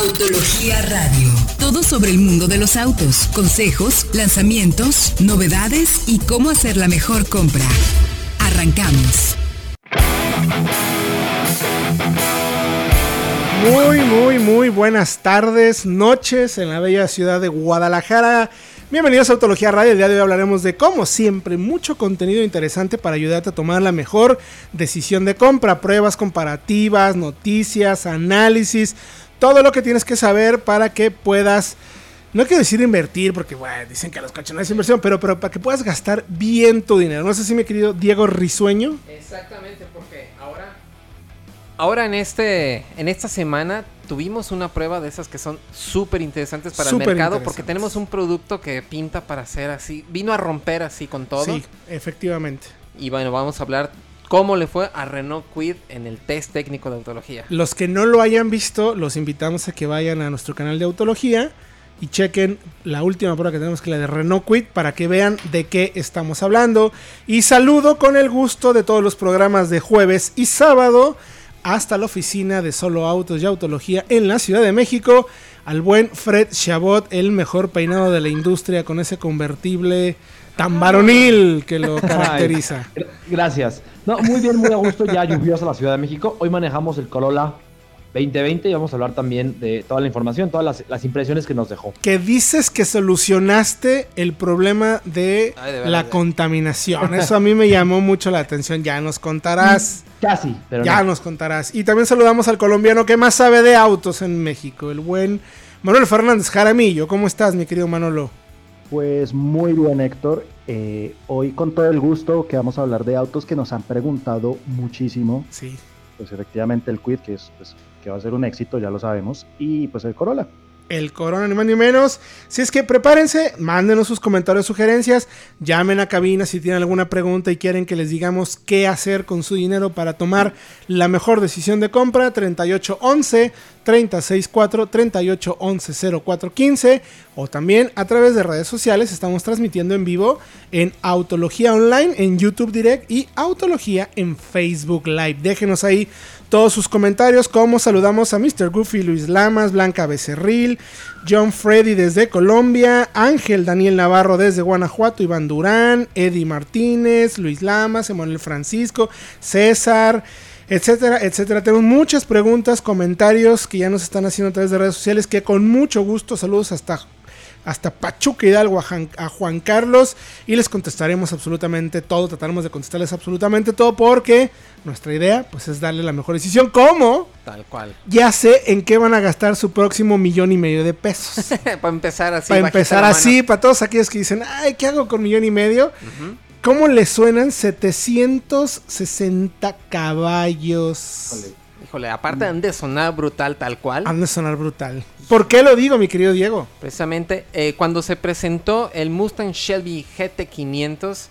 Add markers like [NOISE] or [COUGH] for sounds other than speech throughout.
Autología Radio. Todo sobre el mundo de los autos, consejos, lanzamientos, novedades y cómo hacer la mejor compra. Arrancamos. Muy, muy, muy buenas tardes, noches en la bella ciudad de Guadalajara. Bienvenidos a Autología Radio. El día de hoy hablaremos de, como siempre, mucho contenido interesante para ayudarte a tomar la mejor decisión de compra. Pruebas comparativas, noticias, análisis, todo lo que tienes que saber para que puedas, no quiero decir invertir, porque bueno, dicen que los coches no es inversión, pero, pero para que puedas gastar bien tu dinero. No sé si mi querido Diego Risueño. Exactamente, porque ahora... Ahora en, este, en esta semana tuvimos una prueba de esas que son súper interesantes para el mercado porque tenemos un producto que pinta para ser así, vino a romper así con todo. Sí, efectivamente. Y bueno, vamos a hablar cómo le fue a Renault Quid en el test técnico de autología. Los que no lo hayan visto, los invitamos a que vayan a nuestro canal de Autología y chequen la última prueba que tenemos, que es la de Renault Quit, para que vean de qué estamos hablando. Y saludo con el gusto de todos los programas de jueves y sábado hasta la oficina de Solo Autos y Autología en la Ciudad de México al buen Fred Chabot, el mejor peinado de la industria con ese convertible tan varonil que lo [LAUGHS] caracteriza. Gra- Gracias. No, muy bien, muy a gusto. Ya lluviosa la Ciudad de México. Hoy manejamos el Corolla 2020 y vamos a hablar también de toda la información, todas las, las impresiones que nos dejó. que dices que solucionaste el problema de, Ay, de verdad, la de- contaminación. [LAUGHS] Eso a mí me llamó mucho la atención. Ya nos contarás. Casi, pero Ya no. nos contarás. Y también saludamos al colombiano que más sabe de autos en México, el buen Manuel Fernández Jaramillo. ¿Cómo estás, mi querido Manolo? Pues muy bien, Héctor. Eh, hoy con todo el gusto que vamos a hablar de autos que nos han preguntado muchísimo. Sí. Pues efectivamente el Quid, que, es, pues, que va a ser un éxito, ya lo sabemos. Y pues el Corolla. El Corona, ni más ni menos. Si es que prepárense, mándenos sus comentarios, sugerencias, llamen a cabina si tienen alguna pregunta y quieren que les digamos qué hacer con su dinero para tomar la mejor decisión de compra. 3811 364 3811 0415 o también a través de redes sociales. Estamos transmitiendo en vivo en Autología Online, en YouTube Direct y Autología en Facebook Live. Déjenos ahí todos sus comentarios, como saludamos a Mr. Goofy, Luis Lamas, Blanca Becerril, John Freddy desde Colombia, Ángel Daniel Navarro desde Guanajuato, Iván Durán, Eddie Martínez, Luis Lamas, Emanuel Francisco, César, etcétera, etcétera. Tenemos muchas preguntas, comentarios que ya nos están haciendo a través de redes sociales, que con mucho gusto, saludos hasta hasta Pachuca Hidalgo a Jan- a Juan Carlos y les contestaremos absolutamente todo, trataremos de contestarles absolutamente todo porque nuestra idea pues es darle la mejor decisión, como Tal cual. ya sé en qué van a gastar su próximo millón y medio de pesos. [LAUGHS] para empezar así. para empezar así, para todos aquellos que dicen, ay, ¿qué hago con millón y medio? ¿Cómo les suenan 760 caballos? Híjole, aparte han de sonar brutal tal cual. Han de sonar brutal. ¿Por qué lo digo, mi querido Diego? Precisamente eh, cuando se presentó el Mustang Shelby GT500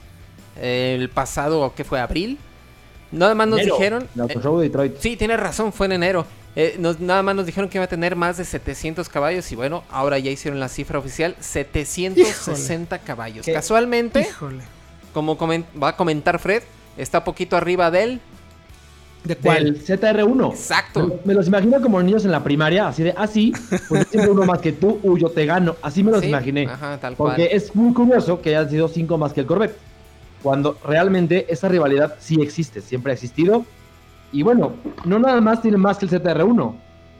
eh, el pasado, ¿qué fue? ¿Abril? Nada más nos Enero, dijeron... El Auto eh, Show de Detroit. sí, tiene razón, fue en enero. Eh, nos- nada más nos dijeron que iba a tener más de 700 caballos y bueno, ahora ya hicieron la cifra oficial, 760 caballos. ¿Qué? Casualmente, Híjole. como va a comentar Fred, está poquito arriba del... ¿De cuál? Del ZR1. Exacto. Me, me los imagino como niños en la primaria, así de, ah, sí, pues siempre uno más que tú, uy, yo te gano. Así me los Sí, imaginé. Ajá, tal Porque cual. es muy curioso que hayan sido cinco más que el Corvette. Cuando realmente esa rivalidad sí existe, siempre ha existido. Y bueno, no nada más tiene más que el ZR1.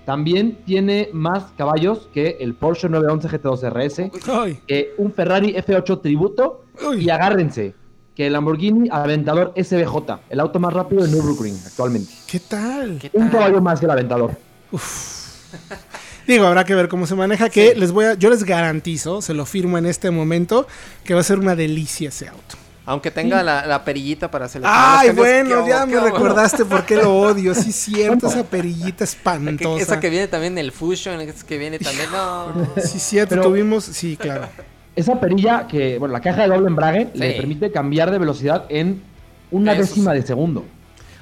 También tiene más caballos que el Porsche 911 GT2 RS, que un Ferrari F8 Tributo. uy. Y agárrense, que el Lamborghini Aventador SBJ, el auto más rápido de Nürburgring actualmente. ¿Qué tal? ¿Qué Un tal? caballo más que el Aventador. [LAUGHS] Digo, habrá que ver cómo se maneja. Que les voy a, yo les garantizo, se lo firmo en este momento, que va a ser una delicia ese auto. Aunque tenga la, la perillita para seleccionar Ay, bueno, ¿qué ya me recordaste por qué lo odio. Sí, [LAUGHS] cierto, esa perillita Que- espantosa. esa que viene también el Fusion, esa que viene también, no. Sí, cierto, Pero- tuvimos. Sí, claro. Esa perilla que, bueno, la caja de doble embrague le permite cambiar de velocidad en una Eso décima sí. de segundo.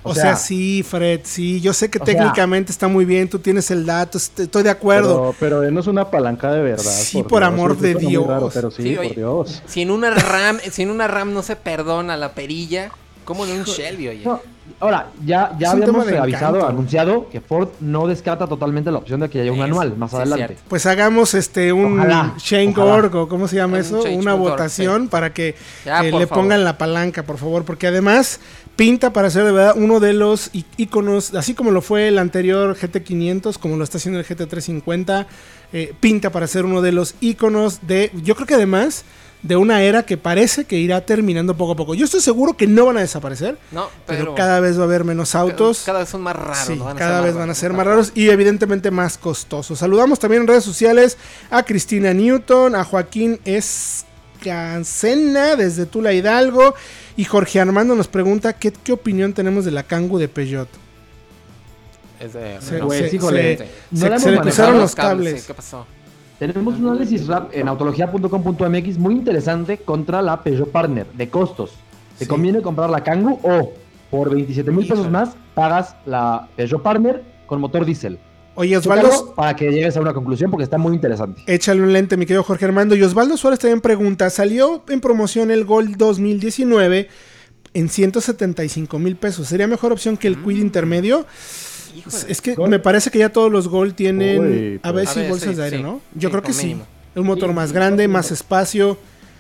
O, sea, sí, Fred, sí. Yo sé que sea- técnicamente está muy bien, tú tienes el dato, est- estoy de acuerdo. Pero, pero no es una palanca de verdad. Sí, por amor Sí, de Dios. raro, pero sí, Sí, por oye. Dios. Si en una RAM, si en una RAM no se perdona la perilla, ¿cómo en un Shelby, oye? No, Ahora, ya, ya habíamos avisado, encanto. anunciado que Ford no descarta totalmente la opción de que haya un Es- anual más sí, adelante. cierto. Pues hagamos este un Ojalá, change.org o cómo se llama Un eso, una votación para que Ya, eh, le favor. pongan la palanca, por favor, porque además pinta para ser de verdad uno de los íconos, así como lo fue el anterior GT500, como lo está haciendo el GT350, eh, pinta para ser uno de los íconos de, yo creo que además de una era que parece que irá terminando poco a poco. Yo estoy seguro que no van a desaparecer, No, pero, pero, cada vez va a haber menos autos. Cada vez son más raros. Sí, ¿no? Van a cada ser vez van a ser más raros y evidentemente más costosos. Saludamos también en redes sociales a Cristina Newton, a Joaquín Escancena desde Tula Hidalgo y Jorge Armando nos pregunta qué, qué opinión tenemos de la Kangu de Peugeot. Es de- Se- no, Pues, se- se- no se- la hemos se le manejado. cruzaron los cables. sí, ¿Qué pasó? Tenemos un análisis rap en autología.com.mx muy interesante contra la Peugeot Partner de costos. ¿Te Sí. conviene comprar la Kangoo o por 27 mil pesos más pagas la Peugeot Partner con motor diésel? Oye, Osvaldo, para que llegues a una conclusión porque está muy interesante. échale un lente, mi querido Jorge Armando. Y Osvaldo Suárez también pregunta, salió en promoción el Gold 2019 en 175 mil pesos. ¿Sería mejor opción que el Quid intermedio? Híjole. Es que Gold. me parece que ya todos los Gold tienen Uy, a ver pues. si A ver, bolsas sí, de aire, sí. ¿no? Yo Sí, creo que sí. Un motor Sí, más grande, más sí. espacio. El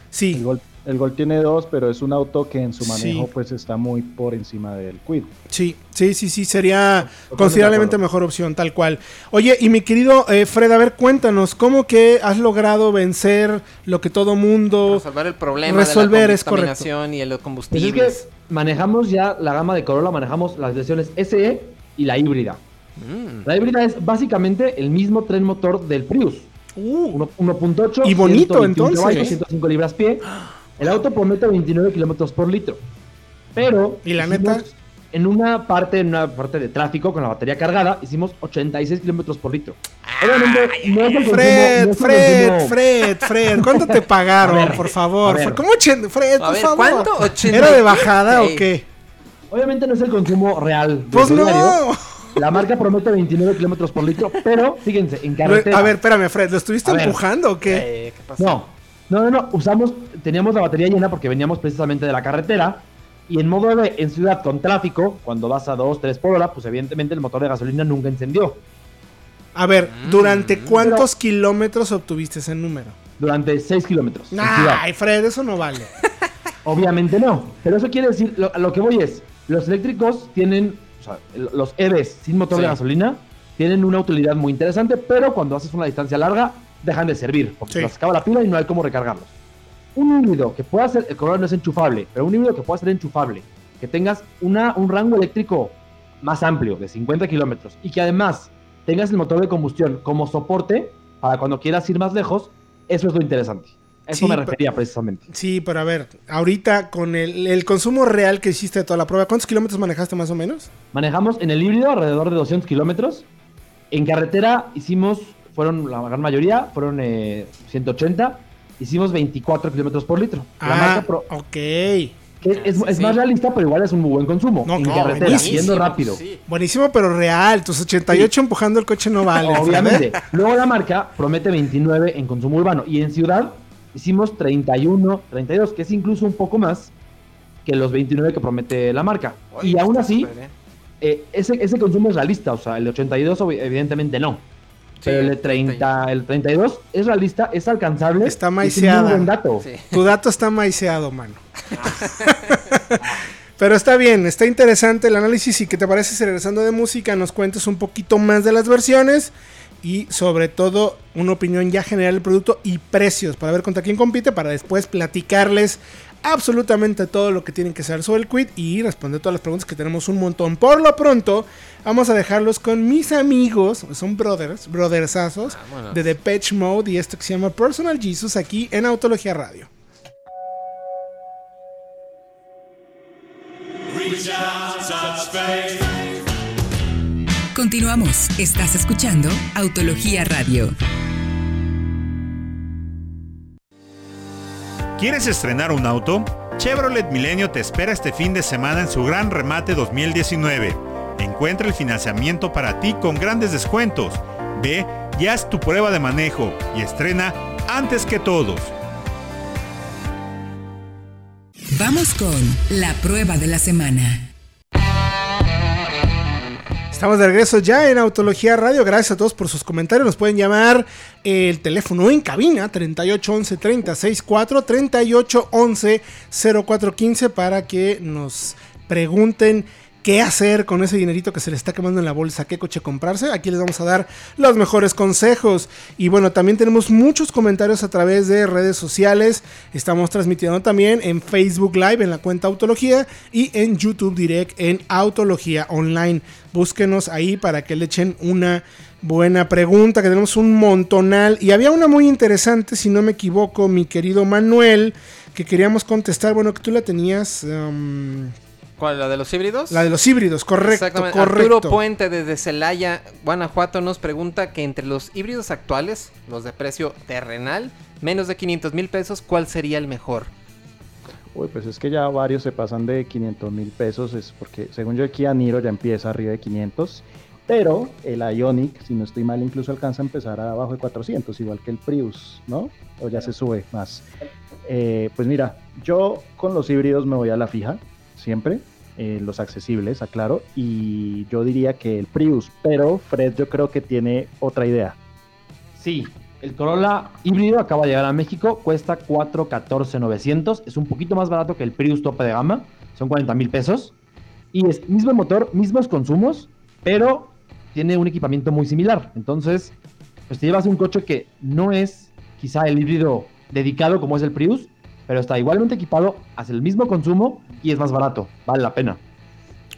Sí, Gol, el Gol tiene dos, pero es un auto que en su manejo Sí. pues está muy por encima del Quid. sí, sí, sí, sí, sería Totalmente considerablemente mejor opción, tal cual. Oye, y mi querido eh, Fred, a ver, cuéntanos, ¿cómo que has logrado vencer lo que todo mundo... Resolver el problema Resolver, de la es correcto. contaminación y el Pues es que manejamos ya la gama de Corolla, manejamos las versiones SE y la híbrida. Mm. La híbrida es básicamente el mismo tren motor del Prius. Uh, Uno- 1.8. Y bonito, 121 entonces. caballos, 105 libras pie. El auto promete 29 kilómetros por litro. Pero. ¿Y la neta? En una parte, en una parte de tráfico con la batería cargada, hicimos 86 kilómetros por litro. Obviamente, no es el consumo- Fred, no es el Fred, consumo- Fred, Fred, ¿cuánto te [LAUGHS] pagaron, A ver, por favor? a ver. ¿Cómo ochen- Fred, A por ver, favor? ¿cuánto? ¿Ochenta ¿Era de bajada o qué? Obviamente no es el consumo real. del Pues diario. no. La marca promete 29 kilómetros por litro, pero fíjense, en carretera. A ver, espérame, Fred, ¿lo estuviste A ver. empujando o qué? Eh, ¿Qué pasó? No, no, no, no. Usamos, teníamos la batería llena porque veníamos precisamente de la carretera. Y en modo de en ciudad con tráfico, cuando vas a 2, 3 por hora, pues evidentemente el motor de gasolina nunca encendió. A ver, Mm. ¿durante cuántos kilómetros obtuviste ese número? Durante 6 kilómetros. Ay, Fred, eso no vale. [LAUGHS] Obviamente no. Pero eso quiere decir, lo, a lo que voy es, los eléctricos tienen, o sea, los EVs sin motor Sí. de gasolina, tienen una utilidad muy interesante, pero cuando haces una distancia larga, dejan de servir, porque Sí. se les acaba la pila y no hay cómo recargarlos. Un híbrido que pueda ser, el Corolla no es enchufable, pero un híbrido que pueda ser enchufable, que tengas una, un rango eléctrico más amplio, de 50 kilómetros, y que además tengas el motor de combustión como soporte para cuando quieras ir más lejos, eso es lo interesante. Eso Sí, me refería precisamente. Sí, pero a ver, ahorita con el, el consumo real que hiciste de toda la prueba, ¿cuántos kilómetros manejaste más o menos? Manejamos en el híbrido alrededor de 200 kilómetros. En carretera hicimos, fueron la gran mayoría, fueron eh, 180. Hicimos 24 kilómetros por litro. La ah, marca Pro- ok. que es, es- sí, es sí. más realista, pero igual es un muy buen consumo. No, en no, carretera, buenísimo, yendo rápido. Sí. Buenísimo, pero real. Tus 88 empujando el coche no vale. Obviamente. Luego la marca promete 29 en consumo urbano. Y en ciudad hicimos 31, 32, que es incluso un poco más que los 29 que promete la marca. Oye, y aún así, ¿eh? eh, ese, ese consumo es realista. O sea, el 82 obvi- evidentemente no. Sí, Pero el de 30, el 32 es realista, es alcanzable. Está dato. Sí. Tu dato está maiceado, mano. [LAUGHS] Pero está bien, está interesante el análisis y que te parece si regresando de música nos cuentes un poquito más de las versiones y sobre todo una opinión ya general del producto y precios para ver contra quién compite para después platicarles absolutamente todo lo que tienen que saber sobre el quid y responder todas las preguntas que tenemos un montón. Por lo pronto, vamos a dejarlos con mis amigos, son brothers, brothersazos Vámonos. de Depeche Mode y esto que se llama Personal Jesus aquí en Autología Radio. Continuamos. Estás escuchando Autología Radio. ¿Quieres estrenar un auto? Chevrolet Milenio te espera este fin de semana en su gran remate 2019. Encuentra el financiamiento para ti con grandes descuentos. Ve y haz tu prueba de manejo y estrena antes que todos. Vamos con la prueba de la semana. Estamos de regreso ya en Autología Radio. Gracias a todos por sus comentarios. Nos pueden llamar el teléfono en cabina 3811 364 3811 0415 para que nos pregunten qué hacer con ese dinerito que se le está quemando en la bolsa, qué coche comprarse. Aquí les vamos a dar los mejores consejos. Y bueno, también tenemos muchos comentarios a través de redes sociales. Estamos transmitiendo también en Facebook Live en la cuenta Autología y en YouTube Direct en Autología Online. Búsquenos ahí para que le echen una buena pregunta, que tenemos un montonal. Y había una muy interesante, si no me equivoco, mi querido Manuel, que queríamos contestar. Bueno, que tú la tenías... ¿Cuál? ¿La de los híbridos? La de los híbridos, correcto. Exactamente. correcto. Arturo Puente desde Celaya, Guanajuato, nos pregunta que entre los híbridos actuales, los de precio terrenal, menos de 500 mil pesos, ¿cuál sería el mejor? Uy, pues es que ya varios se pasan de 500 mil pesos, es porque según yo aquí Niro ya empieza arriba de 500, pero el Ionic, si no estoy mal, incluso alcanza a empezar abajo de 400, igual que el Prius, ¿no? O ya se sube más. Eh, pues mira, yo con los híbridos me voy a la fija, siempre, eh, los accesibles, aclaro, y yo diría que el Prius, pero Fred yo creo que tiene otra idea. Sí, el Corolla híbrido acaba de llegar a México, cuesta 414,900, es un poquito más barato que el Prius tope de gama, son 40 mil pesos, y es mismo motor, mismos consumos, pero tiene un equipamiento muy similar, entonces, pues te llevas un coche que no es quizá el híbrido dedicado como es el Prius, pero está igualmente equipado, hace el mismo consumo y es más barato. Vale la pena.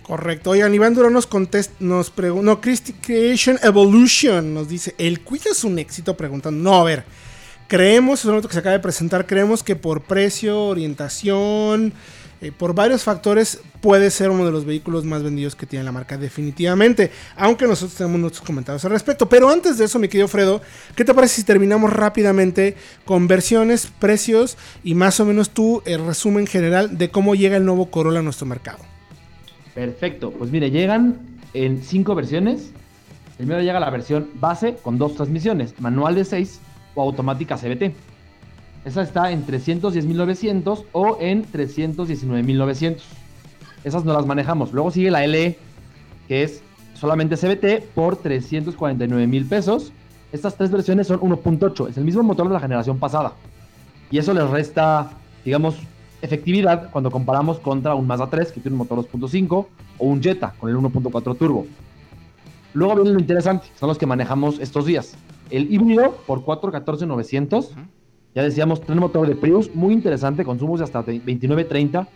Correcto. Oigan, Iván Duro nos contesta, nos pregunta, no, Christy Creation Evolution nos dice, ¿el Quid es un éxito? Preguntando. No, a ver, creemos, es un auto que se acaba de presentar, creemos que por precio, orientación, eh, por varios factores puede ser uno de los vehículos más vendidos que tiene la marca definitivamente, aunque nosotros tenemos nuestros comentarios al respecto. Pero antes de eso, mi querido Fredo, ¿qué te parece si terminamos rápidamente con versiones, precios y más o menos tu eh, resumen general de cómo llega el nuevo Corolla a nuestro mercado? Perfecto, pues mire, llegan en cinco versiones. Primero llega la versión base con dos transmisiones, manual de 6 o automática CBT. Esa está en 310.900 o en 319.900. Esas no las manejamos. Luego sigue la LE, que es solamente CBT por 349.000 pesos. Estas tres versiones son 1.8, es el mismo motor de la generación pasada. Y eso les resta, digamos, efectividad cuando comparamos contra un Mazda 3 que tiene un motor 2.5 o un Jetta con el 1.4 turbo. Luego viene lo interesante, son los que manejamos estos días. El híbrido por 414.900. Ya decíamos, tiene motor de Prius, muy interesante, consumos de hasta 29-30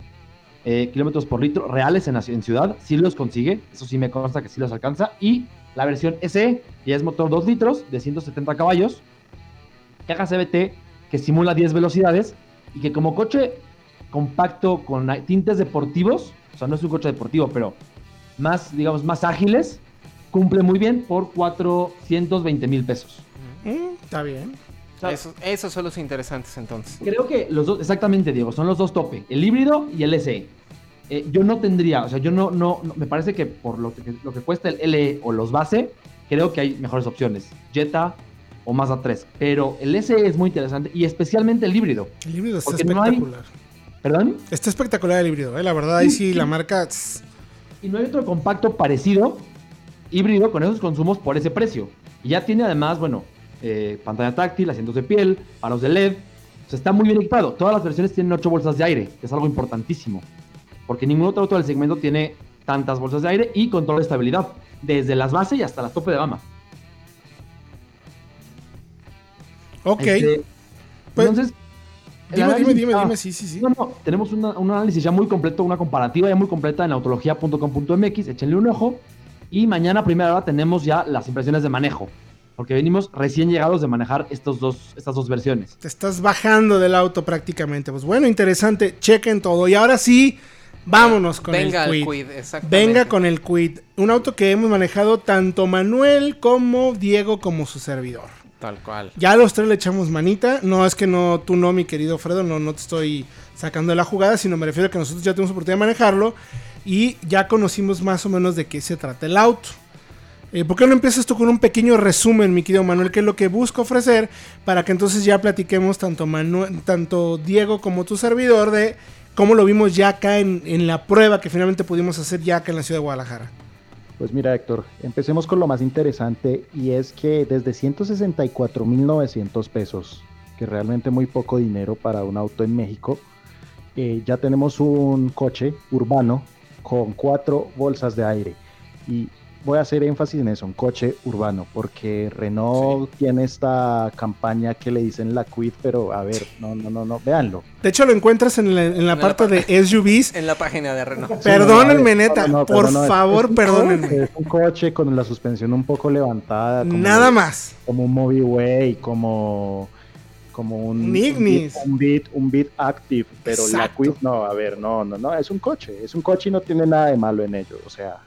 eh, kilómetros por litro reales en, en ciudad. Sí los consigue, eso sí me consta que sí los alcanza. Y la versión SE, ya es motor 2 litros de 170 caballos, caja CBT que simula 10 velocidades y que como coche compacto con tintes deportivos, o sea, no es un coche deportivo, pero más, digamos, más ágiles, cumple muy bien por 420 mil pesos. Mm, está bien. Eso- esos son los interesantes entonces. Creo que los dos, exactamente, Diego, son los dos tope, el híbrido y el SE. Eh, yo no tendría, o sea, yo no, no, no- me parece que por lo que, lo que cuesta el LE o los base, creo que hay mejores opciones, Jetta o Mazda 3, pero el SE es muy interesante y especialmente el híbrido. El híbrido está Porque no hay- espectacular. ¿Perdón? Está espectacular el híbrido, ¿eh? la verdad, ahí sí la marca... Y no hay otro compacto parecido, híbrido, con esos consumos por ese precio. Y ya tiene además, bueno, eh, pantalla táctil, asientos de piel, paros de LED. O sea, está muy bien equipado. Todas las versiones tienen 8 bolsas de aire, que es algo importantísimo. Porque ningún otro auto del segmento tiene tantas bolsas de aire y control de estabilidad. Desde las bases y hasta las tope de gama. Ok. Este, Pues, entonces... dime, dime, análisis dime, está- dime, sí, sí, sí. No, no, tenemos una- un análisis ya muy completo, una comparativa ya muy completa en autología.com.mx, échenle un ojo. Y mañana a primera hora tenemos ya las impresiones de manejo, porque venimos recién llegados de manejar estos dos, estas dos versiones. Te estás bajando del auto prácticamente. Pues bueno, interesante. Chequen todo. Y ahora sí, vámonos con Venga el Quid. Quid, exactamente. Venga con el Quid. Un auto que hemos manejado tanto Manuel como Diego como su servidor. Tal cual. Ya a los tres le echamos manita. No es que no, tú no, mi querido Fredo, no, no te estoy sacando de la jugada, sino me refiero a que nosotros ya tuvimos oportunidad de manejarlo y ya conocimos más o menos de qué se trata el auto. Eh, ¿Por qué no empiezas tú con un pequeño resumen, mi querido Manuel, qué es lo que busco ofrecer para que entonces ya platiquemos tanto, Manuel, tanto Diego como tu servidor de cómo lo vimos ya acá en, la prueba que finalmente pudimos hacer ya acá en la ciudad de Guadalajara? Pues mira, Héctor, empecemos con lo más interesante y es que desde 164.900 pesos, que realmente muy poco dinero para un auto en México, eh, ya tenemos un coche urbano con cuatro bolsas de aire. Y voy a hacer énfasis en eso, un coche urbano, porque Renault tiene esta campaña que le dicen la Quid, pero a ver, no, no, no, no, véanlo. De hecho, lo encuentras en la, en la En la parte pa- de SUVs. En la página de Renault. Perdónenme, no, neta, no, no, por favor, es perdónenme. Es un coche con la suspensión un poco levantada. como- Nada más. Como un Mobiway, como como un, Un Ignis. un Beat, un Beat Active, pero la. Quid no, a ver, no, no, no, es un coche, es un coche y no tiene nada de malo en ello, o sea,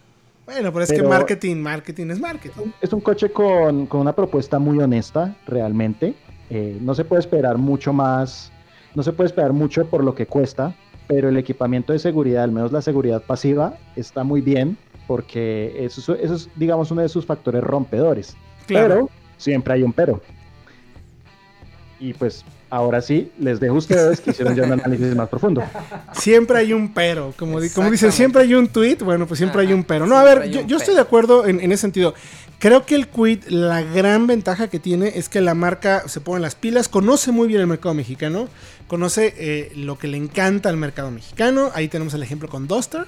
Bueno, pero es que marketing, marketing es marketing. es un coche con, con una propuesta muy honesta, realmente. Eh, no se puede esperar mucho más, no se puede esperar mucho por lo que cuesta, pero el equipamiento de seguridad, al menos la seguridad pasiva, está muy bien, porque eso, es- eso es, digamos, uno de sus factores rompedores. Claro. Pero siempre hay un pero. Y pues ahora sí, les dejo a ustedes que hicieron ya un análisis más profundo. Siempre hay un pero. Como, como dicen, siempre hay un tweet. Bueno, pues siempre hay un pero. No, a ver, yo, yo estoy de acuerdo en, en ese sentido. Creo que el Quid, la gran ventaja que tiene es que la marca se pone las pilas, conoce muy bien el mercado mexicano, conoce eh, lo que le encanta al mercado mexicano. Ahí tenemos el ejemplo con Duster.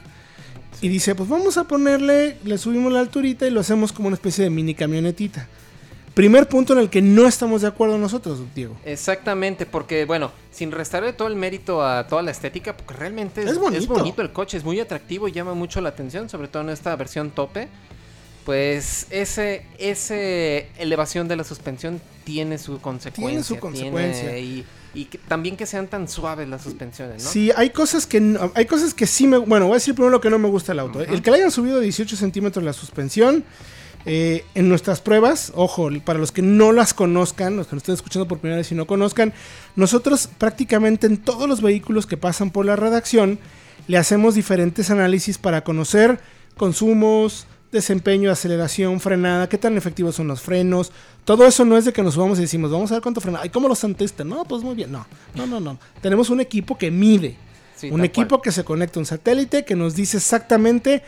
Y dice, pues vamos a ponerle, le subimos la alturita y lo hacemos como una especie de mini camionetita. Primer punto en el que no estamos de acuerdo nosotros, Diego. Exactamente, porque bueno, sin restarle todo el mérito a toda la estética, porque realmente es, Es bonito. es bonito el coche, es muy atractivo y llama mucho la atención, sobre todo en esta versión tope. Pues ese, ese elevación de la suspensión tiene su consecuencia. su consecuencia. tiene- y y que- también que sean tan suaves las suspensiones, ¿no? Sí, hay cosas que no- hay cosas que sí me. Bueno, voy a decir primero lo que no me gusta del auto. ¿eh? El que le hayan subido 18 centímetros la suspensión. Eh, en nuestras pruebas, ojo, para los que no las conozcan, los que nos estén escuchando por primera vez y no conozcan, nosotros prácticamente en todos los vehículos que pasan por la redacción le hacemos diferentes análisis para conocer consumos, desempeño, aceleración, frenada, qué tan efectivos son los frenos. Todo eso no es de que nos subamos y decimos, vamos a ver cuánto frena. ¿Y cómo los sentiste? No, pues muy bien. No, no, no, no. Tenemos un equipo que mide. Sí, un equipo cual. que se conecta a un satélite que nos dice exactamente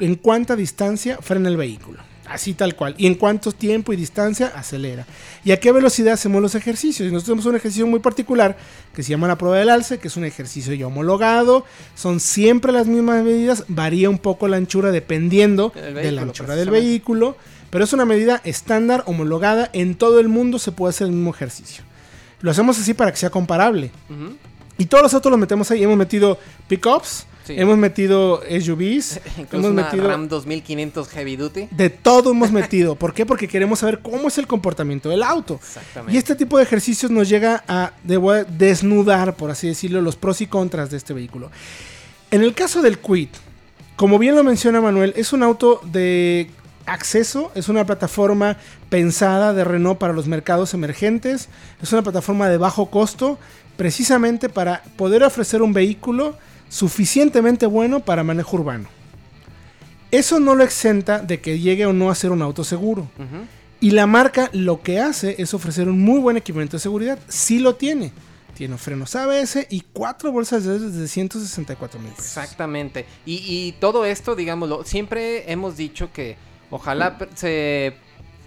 en cuánta distancia frena el vehículo. Así tal cual. Y en cuánto tiempo y distancia acelera. Y a qué velocidad hacemos los ejercicios. Y nosotros tenemos un ejercicio muy particular que se llama la prueba del alce, que es un ejercicio ya homologado. Son siempre las mismas medidas. Varía un poco la anchura dependiendo de la anchura del vehículo. Pero es una medida estándar, homologada. En todo el mundo se puede hacer el mismo ejercicio. Lo hacemos así para que sea comparable. Y todos los autos los metemos ahí. Hemos metido pickups, Sí. hemos metido SUVs, [LAUGHS] hemos una metido... RAM 2500 Heavy Duty. De todo hemos [LAUGHS] metido. ¿Por qué? Porque queremos saber cómo es el comportamiento del auto. Exactamente. Y este tipo de ejercicios nos llega a desnudar, por así decirlo, los pros y contras de este vehículo. En el caso del Quid, como bien lo menciona Manuel, es un auto de acceso, es una plataforma pensada de Renault para los mercados emergentes, es una plataforma de bajo costo, precisamente para poder ofrecer un vehículo suficientemente bueno para manejo urbano. Eso no lo exenta de que llegue o no a ser un auto seguro. Y la marca lo que hace es ofrecer un muy buen equipamiento de seguridad. Sí lo tiene. Tiene frenos ABS y cuatro bolsas de dedos de 164 mil pesos. Exactamente. Y, y todo esto, digámoslo, siempre hemos dicho que ojalá pr- se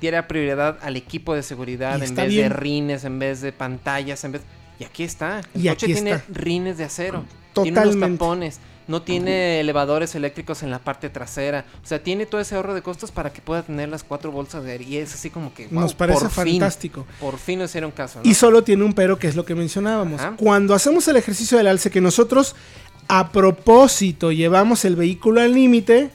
diera prioridad al equipo de seguridad en vez de rines, en vez de pantallas, en vez... Y aquí está. El Y coche aquí tiene está. rines de acero. Tiene unos Totalmente. tapones. No tiene elevadores eléctricos en la parte trasera. O sea, tiene todo ese ahorro de costos para que pueda tener las cuatro bolsas de aire. Y es así como que... wow, Nos parece por fin, fantástico. por fin nos hicieron caso. ¿no? Y solo tiene un pero que es lo que mencionábamos. Ajá. Cuando hacemos el ejercicio del alce que nosotros a propósito llevamos el vehículo al límite,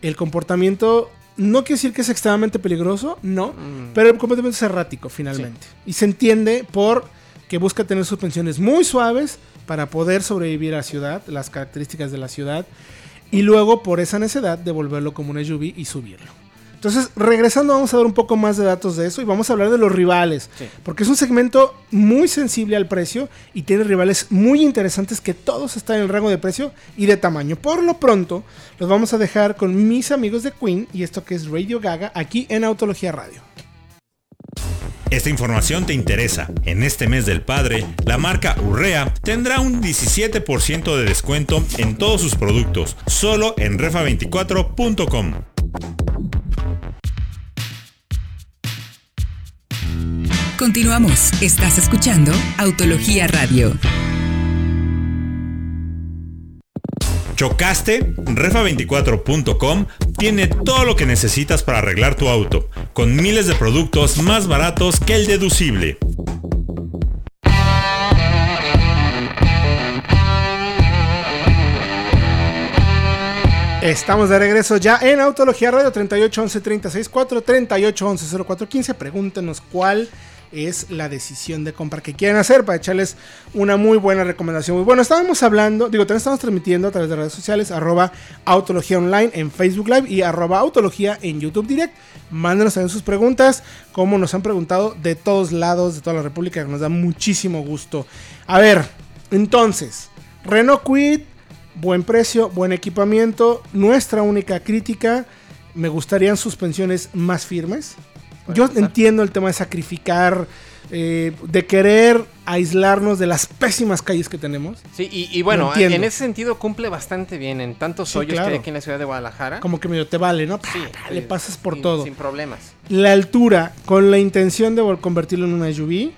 el comportamiento no quiere decir que es extremadamente peligroso, no, Mm. pero el comportamiento es errático finalmente. Y se entiende por que busca tener suspensiones muy suaves para poder sobrevivir a la ciudad, las características de la ciudad, y luego por esa necesidad de volverlo como un SUV y subirlo. Entonces, regresando, vamos a dar un poco más de datos de eso y vamos a hablar de los rivales. Sí. Porque es un segmento muy sensible al precio y tiene rivales muy interesantes que todos están en el rango de precio y de tamaño. Por lo pronto, los vamos a dejar con mis amigos de Queen y esto que es Radio Gaga aquí en Autología Radio. Esta información te interesa. En este mes del padre, la marca Urrea tendrá un 17% de descuento en todos sus productos, solo en refa24.com. Continuamos. Estás escuchando Autología Radio. ¿Chocaste? Refa24.com tiene todo lo que necesitas para arreglar tu auto con miles de productos más baratos que el deducible. Estamos de regreso ya en Autología Radio 3811 364 3811 0415. Pregúntenos cuál es la decisión de compra que quieren hacer para echarles una muy buena recomendación. Bueno, estábamos hablando, digo, también estamos transmitiendo a través de redes sociales, arroba Autología Online en Facebook Live y arroba Autología en YouTube Direct. Mándenos también sus preguntas, como nos han preguntado de todos lados, de toda la República, que nos da muchísimo gusto. A ver, entonces, Renault Quid, buen precio, buen equipamiento. Nuestra única crítica, me gustarían suspensiones más firmes. Yo entiendo el tema de sacrificar, eh, de querer aislarnos de las pésimas calles que tenemos. Sí, y, y bueno, en ese sentido cumple bastante bien en tantos Sí, hoyos claro. que hay aquí en la ciudad de Guadalajara. Como que medio te vale, ¿no? Sí, Le pasas por sin- todo. Sin problemas. La altura, con la intención de convertirlo en una SUV,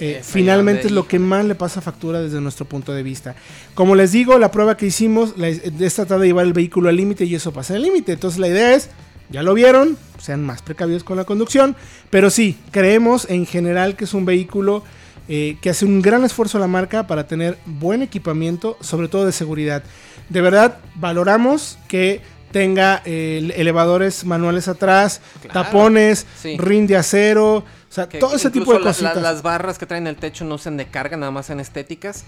eh, finalmente es lo que más le pasa factura desde nuestro punto de vista. Como les digo, la prueba que hicimos la- es tratar de llevar el vehículo al límite y eso pasa al límite. Entonces la idea es, ya lo vieron, sean más precavidos con la conducción, pero sí, creemos en general que es un vehículo eh, que hace un gran esfuerzo la marca para tener buen equipamiento, sobre todo de seguridad. De verdad, valoramos que tenga eh, elevadores manuales atrás, Claro, tapones, sí. rin de acero, o sea, Que todo ese tipo de la- la- cositas. las barras que traen el techo no sean de carga, nada más sean estéticas.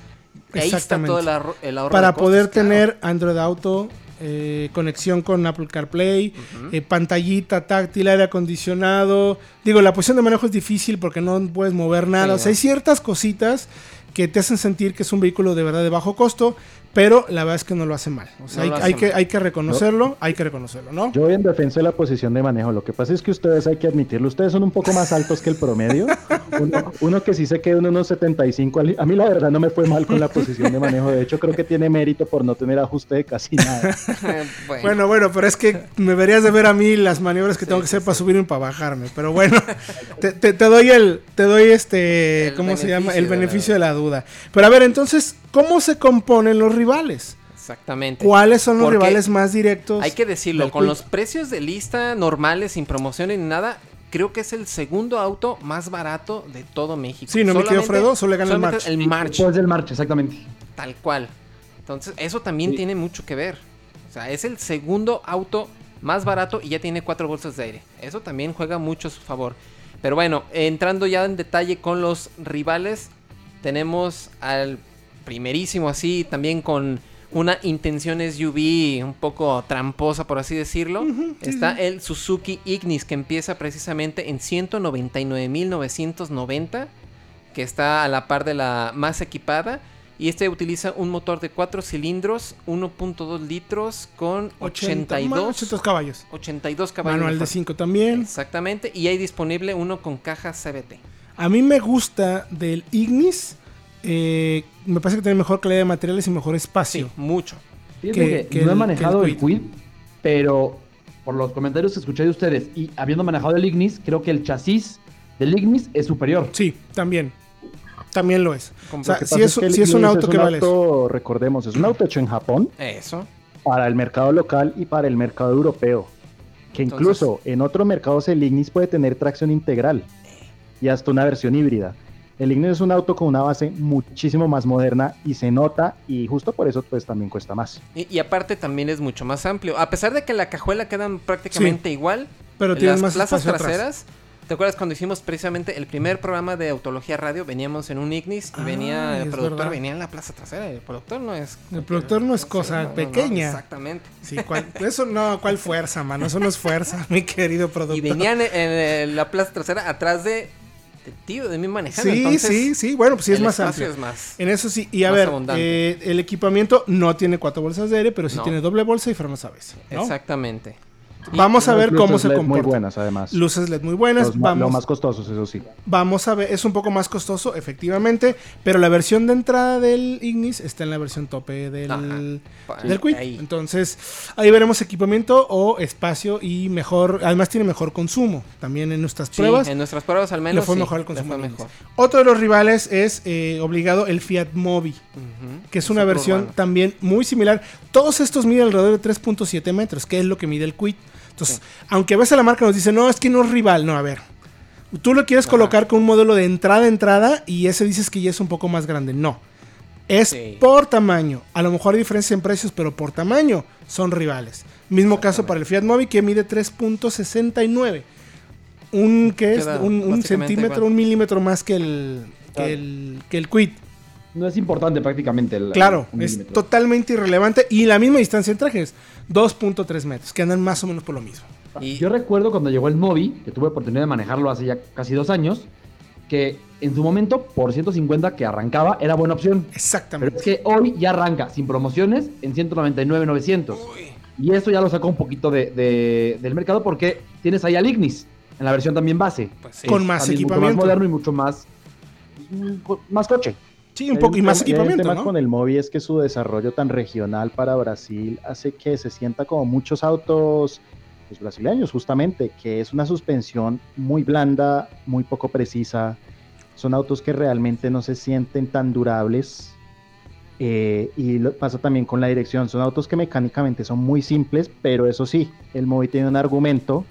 Ahí está Exactamente. todo el, ahorro, el ahorro para de poder claro. tener Android Auto, eh, conexión con Apple CarPlay, eh, pantallita táctil, aire acondicionado. Digo, la posición de manejo es difícil porque no puedes mover nada. Sí, o sea, hay ciertas cositas que te hacen sentir que es un vehículo de verdad de bajo costo, pero la verdad es que no lo hace mal. O sea, No hay, que, hay que reconocerlo, hay que reconocerlo, ¿no? Yo voy en defensa de la posición de manejo. Lo que pasa es que ustedes hay que admitirlo. Ustedes son un poco más altos que el promedio. Uno, uno que sí se queda en unos 75. al- A mí la verdad no me fue mal con la posición de manejo. De hecho, creo que tiene mérito por no tener ajuste de casi nada. [LAUGHS] bueno, Bueno, bueno, pero es que me verías de ver a mí las maniobras que tengo que hacer para subirme y para bajarme. Pero bueno, te, te- te doy el, te doy este, El ¿cómo se llama? beneficio El de la beneficio de la duda. Pero a ver, entonces, ¿cómo se componen los rivales? exactamente. ¿Cuáles son los Porque rivales más directos? Hay que decirlo, con los precios de lista normales, sin promoción ni nada, creo que es el segundo auto más barato de todo México. Sí, no me quedo, Fredo, solo le gana el March. El March, Después del marcha, exactamente. tal cual. Entonces, eso también Sí. tiene mucho que ver. O sea, es el segundo auto más barato y ya tiene cuatro bolsas de aire. Eso también juega mucho a su favor. Pero bueno, entrando ya en detalle con los rivales, tenemos al primerísimo así, también con una intención SUV un poco tramposa, por así decirlo. Está el Suzuki Ignis, que empieza precisamente en 199.990, que está a la par de la más equipada. Y este utiliza un motor de 4 cilindros, 1.2 litros, con 80, 82, 800 caballos. 82 caballos. Manual de fuerza. 5 también. Exactamente. Y hay disponible uno con caja CBT. A mí me gusta del Ignis. Eh, me parece que tiene mejor calidad de materiales y mejor Sí, espacio. mucho. Que- que, no he manejado que el el Quid, pero por los comentarios que escuché de ustedes y habiendo manejado el Ignis, creo que el chasis del Ignis es superior. Sí, también. También lo es. O sea, si es, que el si es un auto que vale eso. auto, recordemos, es un auto hecho en Japón Eso. para el mercado local y para el mercado europeo. Que Entonces- incluso en otros mercados el Ignis puede tener tracción integral y hasta una versión híbrida. El Ignis es un auto con una base muchísimo más moderna y se nota y justo por eso pues también cuesta más. Y, y aparte también es mucho más amplio. A pesar de que la cajuela quedan prácticamente igual, Pero tiene las más plazas atrás. traseras. ¿Te acuerdas cuando hicimos precisamente el primer programa de Autología Radio? Veníamos en un Ignis y Ah, venía el es productor, verdad. venía en la plaza trasera. El productor no es. El productor no es cosa no, no, no, pequeña. exactamente. Sí, ¿cuál- eso no, ¿cuál fuerza, mano? Eso no es fuerza, [LAUGHS] mi querido productor. Y venían en, en la plaza trasera atrás de, tío, de mí manejando. Sí, entonces, sí, sí. Bueno, pues sí es más amplio. es más. En eso sí. Y a ver, eh, el equipamiento no tiene cuatro bolsas de aire, pero sí No. tiene doble bolsa y frenos ABS. ¿no? Exactamente. Vamos a ver cómo se LED comporta. Muy buenas, además. Luces LED muy buenas. Los vamos, Lo más costosos, eso sí. vamos a ver, es un poco más costoso, efectivamente, pero la versión de entrada del Ignis está en la versión tope del, Ajá. Del Quid. ahí. Entonces, ahí veremos equipamiento o espacio y mejor, además tiene mejor consumo. También en nuestras Sí, pruebas. en nuestras pruebas al menos. le fue sí, mejor el consumo. mejor. Otro de los rivales es eh, obligado el Fiat Mobi, que es una versión urbano. también muy similar. Todos estos miden alrededor de 3.7 metros, que es lo que mide el Quid. Entonces, aunque a veces la marca nos dice, no, es que no es rival, no, a ver. Tú lo quieres Ajá. colocar con un modelo de entrada a entrada y ese dices que ya es un poco más grande. No. Es Sí. por tamaño. A lo mejor hay diferencias en precios, pero por tamaño son rivales. Mismo caso para el Fiat Mobi que mide 3.69. Un que es un, centímetro, igual. un milímetro más que el, que el, que el Quid. No es importante prácticamente. El, Claro, es totalmente irrelevante. Y la misma distancia en trajes, 2.3 metros, que andan más o menos por lo mismo. Y- Yo recuerdo cuando llegó el Mobi, que tuve oportunidad de manejarlo hace ya casi dos años, que en su momento, por 150 que arrancaba, era buena opción. Pero Exactamente. es que hoy ya arranca sin promociones en 199,900. Y eso ya lo sacó un poquito de, de- del mercado porque tienes ahí al Ignis en la versión también base. Pues sí. Con más También mucho equipamiento. más moderno y mucho más, mm, más coche. Sí, un poco y más tema- equipamiento, tema ¿no? con el Mobi es que su desarrollo tan regional para Brasil hace que se sienta como muchos autos pues, brasileños, justamente, que es una suspensión muy blanda, muy poco precisa. Son autos que realmente no se sienten tan durables. Eh, y lo pasa también con la dirección. Son autos que mecánicamente son muy simples, pero eso sí, el Mobi tiene un argumento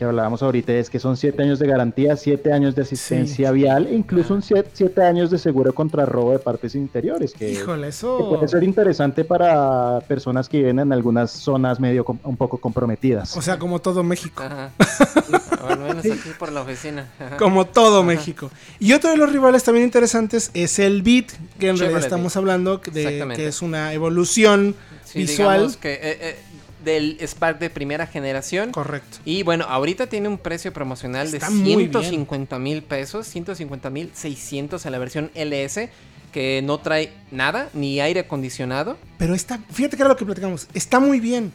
que hablábamos ahorita, es que son 7 años de garantía, 7 años de asistencia vial e incluso un 7 años de seguro contra robo de partes interiores, que, Híjole, que eso. puede ser interesante para personas que viven en algunas zonas medio com- un poco comprometidas. O sea, como todo México. Ajá. [LAUGHS] Al menos aquí por la oficina. Ajá. Como todo Ajá. México. Y otro de los rivales también interesantes es el Beat, que en realidad Chevrolet estamos Beat. hablando de que es una evolución Sí, visual. digamos que eh, eh, del Spark de primera generación. Correcto. Y bueno, ahorita tiene un precio promocional Está de muy bien. 150 mil pesos, 150 mil 600 en la versión LS, que no trae nada, ni aire acondicionado. Pero está, fíjate que era lo que platicamos. Está muy bien.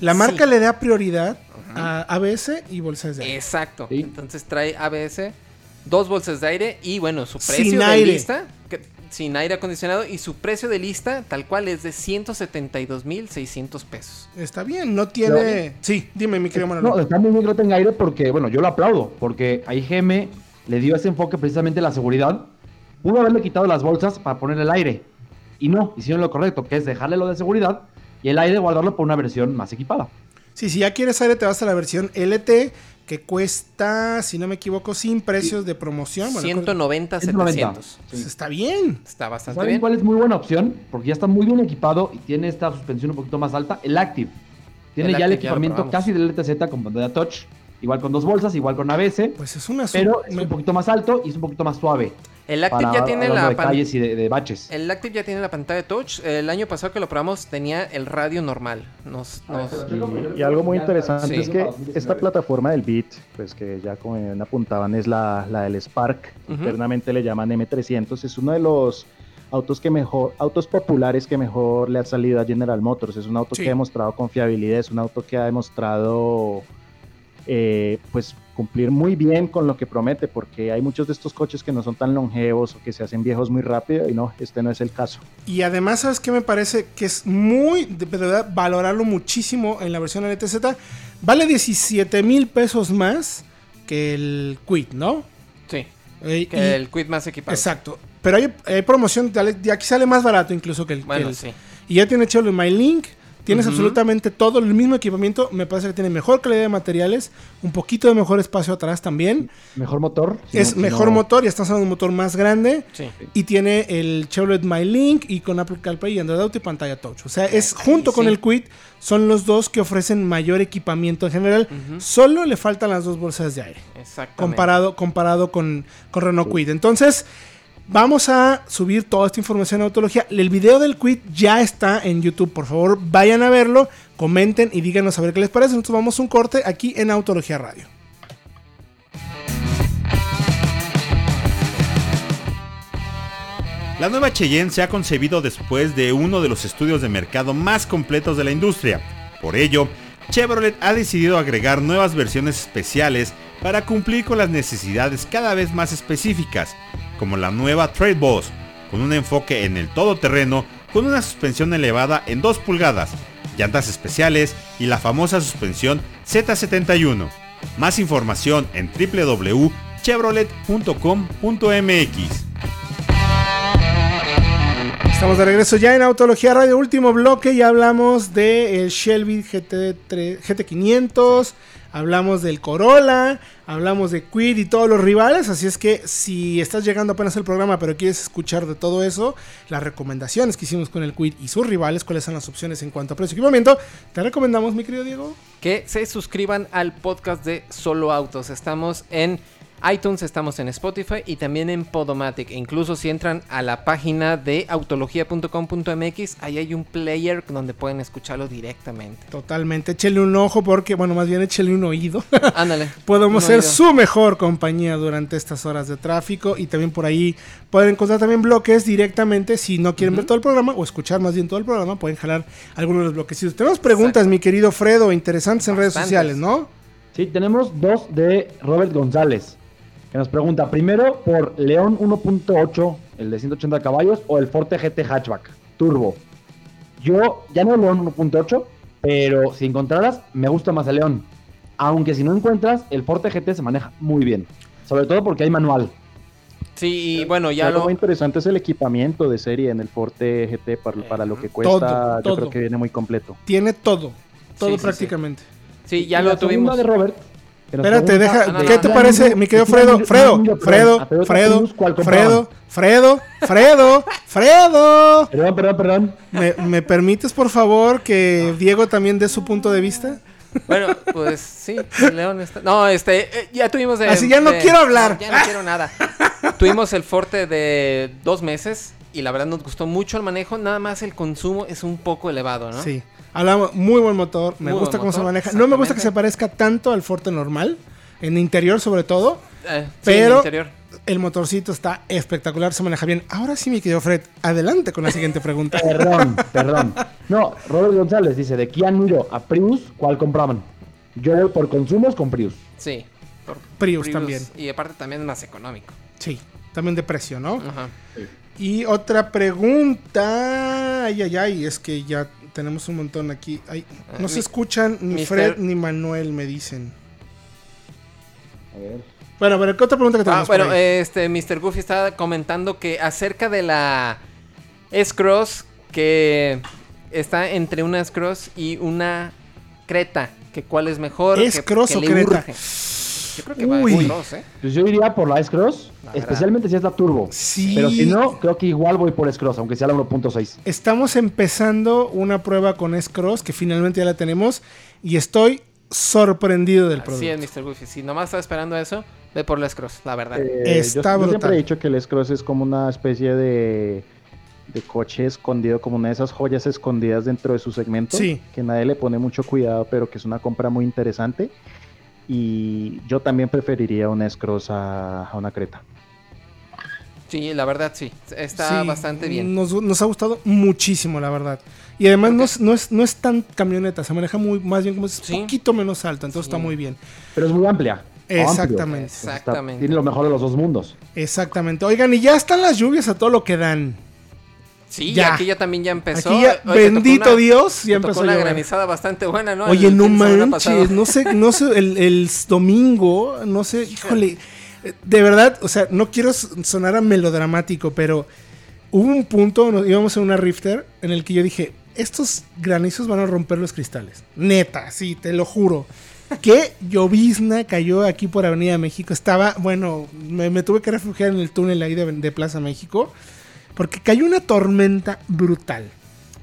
La Sí. marca le da prioridad a ABS y bolsas de aire. Exacto. Sí. Entonces trae ABS, dos bolsas de aire y bueno, su Sin precio de aire. lista, sin aire acondicionado, y su precio de lista tal cual es de 172 mil 600 pesos. Está bien, no tiene. Sí, dime, mi querido Manolo. No, está muy bien que lo tenga aire porque, bueno, yo lo aplaudo, porque ahí GM le dio ese enfoque precisamente a la seguridad. Pudo haberle quitado las bolsas para ponerle el aire. Y no, hicieron lo correcto, que es dejarle lo de seguridad y el aire guardarlo por una versión más equipada. Sí, si ya quieres aire, te vas a la versión LT, que cuesta, si no me equivoco, sin precios de promoción. Bueno, 190 190. 700. pues está bien. Está bastante ¿Saben bien. cuál es muy buena opción? Porque ya está muy bien equipado y tiene esta suspensión un poquito más alta. El Active. Tiene El ya el Active ya equipamiento probamos. casi del LTZ con pantalla touch. Igual con dos bolsas, igual con ABS. Pues es una. pero es me- un poquito más alto y es un poquito más suave. El Active para ya tiene la de calles y de, de baches. El Active ya tiene la pantalla de touch. El año pasado que lo probamos tenía el radio normal. Nos, nos- Y, y algo muy interesante Sí. es que esta plataforma del Beat, pues que ya como bien apuntaban es la, la del Spark, internamente le llaman M300, es uno de los autos que mejor, autos populares que mejor le ha salido a General Motors, es un auto Sí. que ha demostrado confiabilidad, es un auto que ha demostrado eh, pues cumplir muy bien con lo que promete, porque hay muchos de estos coches que no son tan longevos o que se hacen viejos muy rápido y no, este no es el caso. Y además, ¿sabes qué me parece? Que es muy, de verdad, valorarlo muchísimo en la versión LTZ. Vale 17 mil pesos más que el Quid, ¿no? sí, Eh, que y- el Quid más equipado. Exacto. Pero hay, hay promoción, de, aquí sale más barato incluso que el... que Bueno, el- sí. Y ya tiene Chevrolet MyLink. Tienes absolutamente todo el mismo equipamiento. Me parece que tiene mejor calidad de materiales. Un poquito de mejor espacio atrás también. Mejor motor. si es no- mejor no- motor. Ya estamos hablando de un motor más grande. Sí. Y tiene el Chevrolet MyLink y con Apple CarPlay y Android Auto y pantalla touch. O sea, es junto con sí. el Quid, son los dos que ofrecen mayor equipamiento en general. Solo le faltan las dos bolsas de aire. Exactamente. Comparado, comparado con, con Renault Quid. Entonces, vamos a subir toda esta información a Autología. El video del Quid ya está en YouTube. Por favor, vayan a verlo, comenten y díganos a ver qué les parece. Nosotros vamos a un corte aquí en Autología Radio. La nueva Cheyenne se ha concebido después de uno de los estudios de mercado más completos de la industria. Por ello, Chevrolet ha decidido agregar nuevas versiones especiales para cumplir con las necesidades cada vez más específicas, como la nueva Trade Boss, con un enfoque en el todoterreno con una suspensión elevada en 2 pulgadas, llantas especiales y la famosa suspensión Z71. Más información en www.chevrolet.com.mx. Estamos de regreso ya en Autología Radio, último bloque, ya hablamos del Shelby GT3 GT500, hablamos del Corolla, hablamos de Quid y todos los rivales, así es que si estás llegando apenas al programa pero quieres escuchar de todo eso, las recomendaciones que hicimos con el Quid y sus rivales, cuáles son las opciones en cuanto a precio y equipamiento, te recomendamos, mi querido Diego. Que se suscriban al podcast de Solo Autos. Estamos en iTunes, estamos en Spotify y también en Podomatic. E incluso si entran a la página de autología.com.mx, ahí hay un player donde pueden escucharlo directamente. Totalmente, échale un ojo porque, bueno, más bien échale un oído. [LAUGHS] Ándale. Podemos ser oído. su mejor compañía durante estas horas de tráfico y también por ahí pueden encontrar también bloques directamente si no quieren ver todo el programa o escuchar más bien todo el programa, pueden jalar algunos de los bloquecitos. Tenemos preguntas, Exacto. mi querido Fredo, interesantes en redes sociales, ¿no? Sí, tenemos dos de Robert González, que nos pregunta, primero por León 1.8, el de 180 caballos, o el Forte GT Hatchback, Turbo. Yo ya no León 1.8, pero si encontraras, me gusta más el León. Aunque si no encuentras, el Forte GT se maneja muy bien. Sobre todo porque hay manual. Sí, y bueno, ya lo... muy interesante es el equipamiento de serie en el Forte GT para, para lo que cuesta. Todo, yo creo que viene muy completo. Tiene todo, todo Sí, sí, prácticamente. Sí, ya Y lo la segunda tuvimos. de Robert. Espérate, deja, ¿qué te parece, mi querido Fredo? Fredo, Fredo, Fredo, Prius, ¿cuál Fredo? Fredo, Fredo, Fredo. Perdón, perdón, perdón. ¿Me, me permites, por favor, que Diego también dé su punto de vista? Bueno, pues sí, León está... No, este, eh, ya tuvimos de... Así ya no de- quiero hablar. Ya no quiero nada. tuvimos el Forte de dos meses y la verdad nos gustó mucho el manejo, nada más el consumo es un poco elevado, ¿no? Sí. Hablamos, muy buen motor, me Muy gusta cómo se maneja. No me gusta que se parezca tanto al Forte normal, en interior sobre todo. Eh, sí, Pero- el interior. El motorcito está espectacular, se maneja bien. Ahora sí, mi querido Fred, adelante con la siguiente pregunta. Perdón, perdón. No, Robert González dice, de Kia Niro a Prius, ¿cuál compraban? Yo por consumos con Prius. Sí. por Prius también. Y aparte también es más económico. Sí, también de precio, ¿no? Ajá. Y otra pregunta. Ay, ay, ay, es que ya tenemos un montón aquí. Ay, no Ah, se mi- escuchan ni Mister- Fred ni Manuel, me dicen. A ver. Bueno, pero ¿qué otra pregunta que Ah, tenemos? por bueno, este Mr. Goofy estaba comentando que acerca de la S-Cross que está entre una S-Cross y una Creta, que cuál es mejor, ¿S-Cross que o le Creta? urge. Yo creo que va Uy. S-Cross, ¿eh? Pues yo iría por la S-Cross, especialmente si es la Turbo. Sí. Pero si no, creo que igual voy por S-Cross, aunque sea la 1.6. Estamos empezando una prueba con S-Cross, que finalmente ya la tenemos, y estoy sorprendido del Así producto. es, Mr. Goofy. Si nomás estaba esperando eso, ve por la S-Cross, la verdad. Eh, Está yo, yo brutal. siempre he dicho que el S-Cross es como una especie de, de coche escondido, como una de esas joyas escondidas dentro de su segmento. Sí. Que nadie le pone mucho cuidado, pero que es una compra muy interesante. Y yo también preferiría un S-Cross a, a una Creta. Sí, la verdad sí. Está Sí, bastante bien. Nos, nos ha gustado muchísimo, la verdad. Y además no es, no, es, no es tan camioneta, se maneja muy más bien como es Sí. un poquito menos alta, entonces Sí. está muy bien. Pero es muy amplia. Exactamente. Está- Exactamente. tiene lo mejor de los dos mundos. Exactamente. Oigan, y ya están las lluvias a todo lo que dan. Sí, Ya. aquí ya también ya empezó. Aquí ya, Oye, te tocó bendito una- Dios, ya tocó empezó a una granizada bastante buena, ¿no? Oye, El no manches, no sé, no sé, el, el domingo, no sé, híjole, de verdad, o sea, no quiero sonar a melodramático, pero hubo un punto, nos íbamos en una Rifter, en el que yo dije, estos granizos van a romper los cristales. Neta, sí, te lo juro. Qué llovizna cayó aquí por Avenida México. Estaba, bueno, me, me tuve que refugiar en el túnel ahí de, de Plaza México. Porque cayó una tormenta brutal.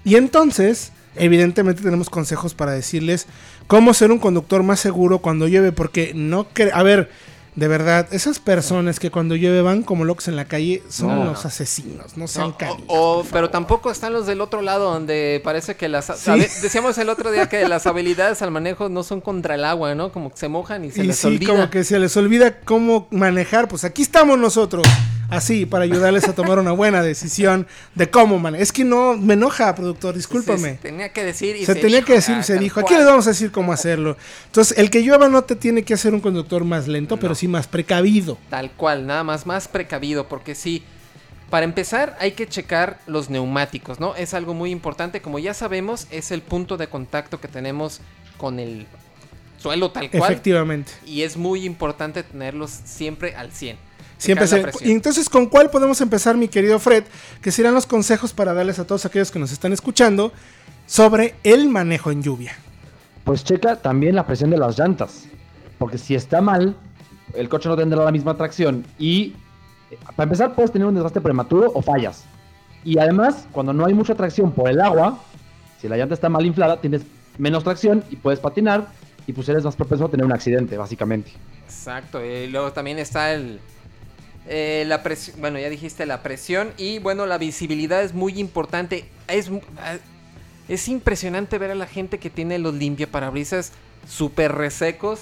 Y entonces, evidentemente tenemos consejos para decirles cómo ser un conductor más seguro cuando llueve. Porque no cre- A ver, de verdad, esas personas que cuando llueve van como locos en la calle son No, no. asesinos. No sean No, o- o- pero tampoco están los del otro lado donde parece que las Sí. decíamos el otro día que las habilidades al manejo no son contra el agua, ¿no? Como que se mojan y se y les sí, olvida. como que se les olvida cómo manejar. Pues aquí estamos nosotros. Así para ayudarles a tomar una buena decisión de cómo man. Es que no me enoja, productor, discúlpame. Se, tenía que decir y se, tenía dijo, que decir y ah, se dijo. Aquí les vamos a decir cómo hacerlo. Entonces, el que llueva no te tiene que hacer un conductor más lento, pero sí más precavido. Tal cual, nada más, más precavido, porque sí. Para empezar, hay que checar los neumáticos, ¿no? Es algo muy importante. Como ya sabemos, es el punto de contacto que tenemos con el suelo tal cual. Efectivamente. Y es muy importante tenerlos siempre al 100. Siempre se- y entonces, ¿con cuál podemos empezar, mi querido Fred? Que serán los consejos para darles a todos aquellos que nos están escuchando sobre el manejo en lluvia. Pues checa también la presión de las llantas. Porque si está mal, el coche no tendrá la misma tracción. Y eh, para empezar, puedes tener un desgaste prematuro o fallas. Y además, cuando no hay mucha tracción por el agua, si la llanta está mal inflada, tienes menos tracción y puedes patinar. Y pues eres más propenso a tener un accidente, básicamente. Exacto. Y luego también está el. Eh, la presión. Bueno, ya dijiste la presión. Y bueno, la visibilidad es muy importante. Es, ah, es impresionante ver a la gente que tiene los limpiaparabrisas súper resecos.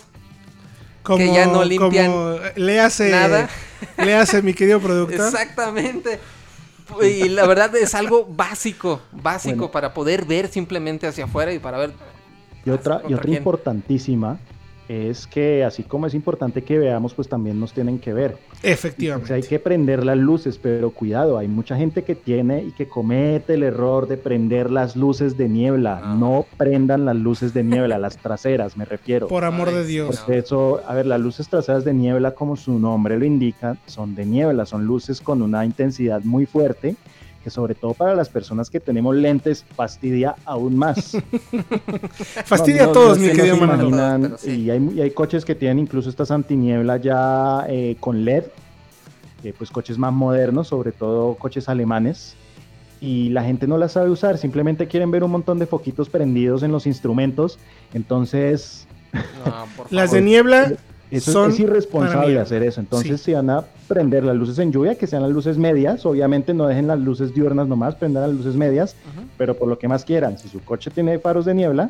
Como, Que ya no limpian como, eh, le hace, nada. le hace mi querido [LAUGHS] productor. Exactamente. Y la verdad es algo básico, básico Bueno. para poder ver simplemente hacia afuera y para ver. Y otra, y ¿Contra otra quién? importantísima es que así como es importante que veamos, pues también nos tienen que ver. O Efectivamente. sea, hay que prender las luces, pero cuidado, hay mucha gente que tiene y que comete el error de prender las luces de niebla. Ah. No prendan las luces de niebla, las traseras, me refiero. Por amor Ay, de Dios. Porque eso, a ver, las luces traseras de niebla, como su nombre lo indica, son de niebla, son luces con una intensidad muy fuerte, que sobre todo para las personas que tenemos lentes fastidia aún más. [LAUGHS] Fastidia No, a todos, no mi querido Manolo. sí. y, hay, y hay coches que tienen incluso estas antinieblas ya eh, con LED, eh, pues coches más modernos, sobre todo coches alemanes, y la gente no las sabe usar, simplemente quieren ver un montón de foquitos prendidos en los instrumentos, entonces No, por Las de niebla eso son es irresponsable hacer eso. Entonces, Sí. si van a prender las luces en lluvia, que sean las luces medias, obviamente no dejen las luces diurnas nomás, prendan las luces medias, pero por lo que más quieran. Si su coche tiene faros de niebla,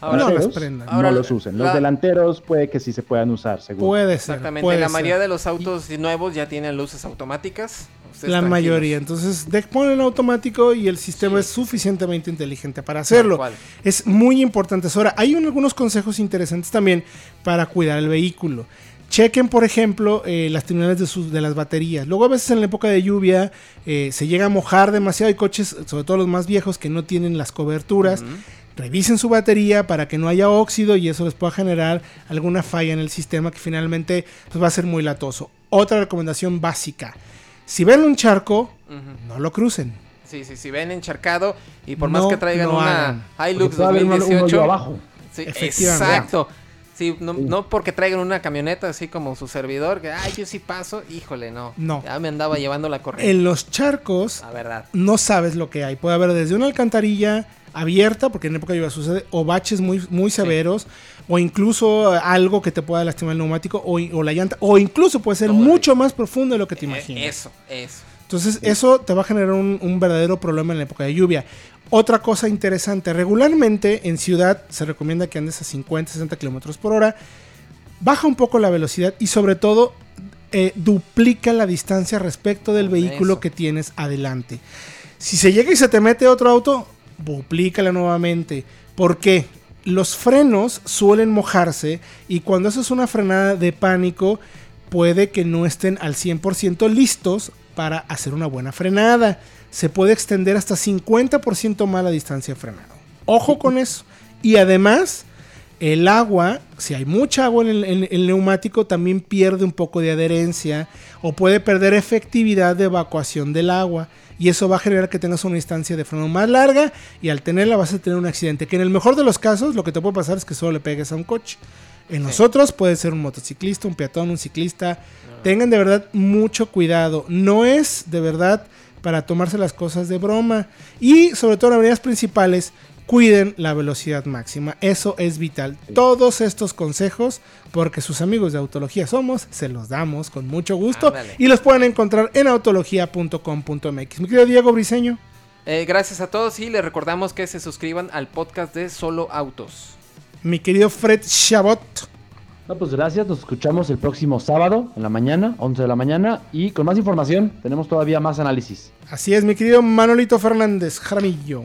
Ahora, No las prendan. Ahora, no los usen. Los la- delanteros puede que sí se puedan usar, seguro. puede ser. exactamente. puede la ser. mayoría de los autos nuevos ya tienen luces automáticas. Ustedes La tranquilos. mayoría. Entonces, de- ponen en automático y el sistema Sí. es suficientemente inteligente para hacerlo. Es muy importante. Ahora, hay un- algunos consejos interesantes también para cuidar el vehículo. Chequen, por ejemplo, eh, las terminales de, sus, de las baterías. Luego, a veces en la época de lluvia eh, se llega a mojar demasiado. Hay coches, sobre todo los más viejos, que no tienen las coberturas. Revisen su batería para que no haya óxido y eso les pueda generar alguna falla en el sistema que finalmente pues, va a ser muy latoso. Otra recomendación básica. Si ven un charco, no lo crucen. Sí, sí, si ven encharcado y por No más que traigan lo una hagan. Hilux Porque puede haber un- un hoyo 2018. abajo. Sí, Efectivamente. exacto. Sí, no, no porque traigan una camioneta así como su servidor, que ay, yo sí paso, híjole, no. No. Ya me andaba llevando la corriente. En los charcos La verdad. no sabes lo que hay. Puede haber desde una alcantarilla abierta, porque en época de lluvia sucede, o baches muy, muy severos, o incluso eh, algo que te pueda lastimar el neumático o, o la llanta, o incluso puede ser Todo mucho más profundo de lo que te Eh, imaginas. eso, eso. Entonces, eso te va a generar un, un verdadero problema en la época de lluvia. Otra cosa interesante, regularmente en ciudad se recomienda que andes a 50, 60 kilómetros por hora. Baja un poco la velocidad y, sobre todo, eh, duplica la distancia respecto del vehículo Eso. que tienes adelante. Si se llega y se te mete otro auto, duplícala nuevamente. ¿Por qué? Los frenos suelen mojarse y cuando eso es una frenada de pánico, puede que no estén al 100% listos para hacer una buena frenada. Se puede extender hasta 50% más la distancia de frenado. Ojo con eso. Y además, el agua, si hay mucha agua en el neumático, también pierde un poco de adherencia o puede perder efectividad de evacuación del agua. Y eso va a generar que tengas una distancia de freno más larga y al tenerla vas a tener un accidente. Que en el mejor de los casos lo que te puede pasar es que solo le pegues a un coche. En nosotros puede ser un motociclista, un peatón, un ciclista. Tengan de verdad mucho cuidado. No es de verdad para tomarse las cosas de broma. Y sobre todo en avenidas principales, cuiden la velocidad máxima. Eso es vital. Todos estos consejos, porque sus amigos de Autología somos, se los damos con mucho gusto. Y los pueden encontrar en autología.com.mx. Mi querido Diego Briseño. Eh, gracias a todos y les recordamos que se suscriban al podcast de Solo Autos. Mi querido Fred Chabot. No, pues gracias, nos escuchamos el próximo sábado en la mañana, 11 de la mañana, y con más información, tenemos todavía más análisis. Así es, mi querido Manolito Fernández Jaramillo.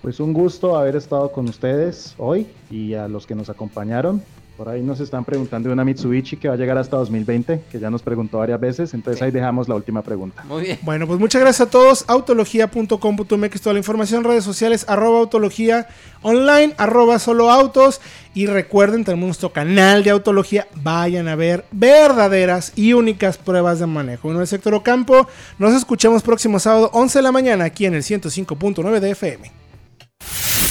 Pues un gusto haber estado con ustedes hoy y a los que nos acompañaron. Por ahí nos están preguntando de una Mitsubishi que va a llegar hasta 2020, que ya nos preguntó varias veces, entonces ahí dejamos la última pregunta. Muy bien. Bueno, pues muchas gracias a todos. Autología.com.mx, toda la información, redes sociales, arroba autología online, arroba solo autos. Y recuerden, tenemos nuestro canal de autología. Vayan a ver verdaderas y únicas pruebas de manejo. Uno es Héctor Ocampo. Nos escuchamos próximo sábado, 11 de la mañana, aquí en el 105.9 de FM.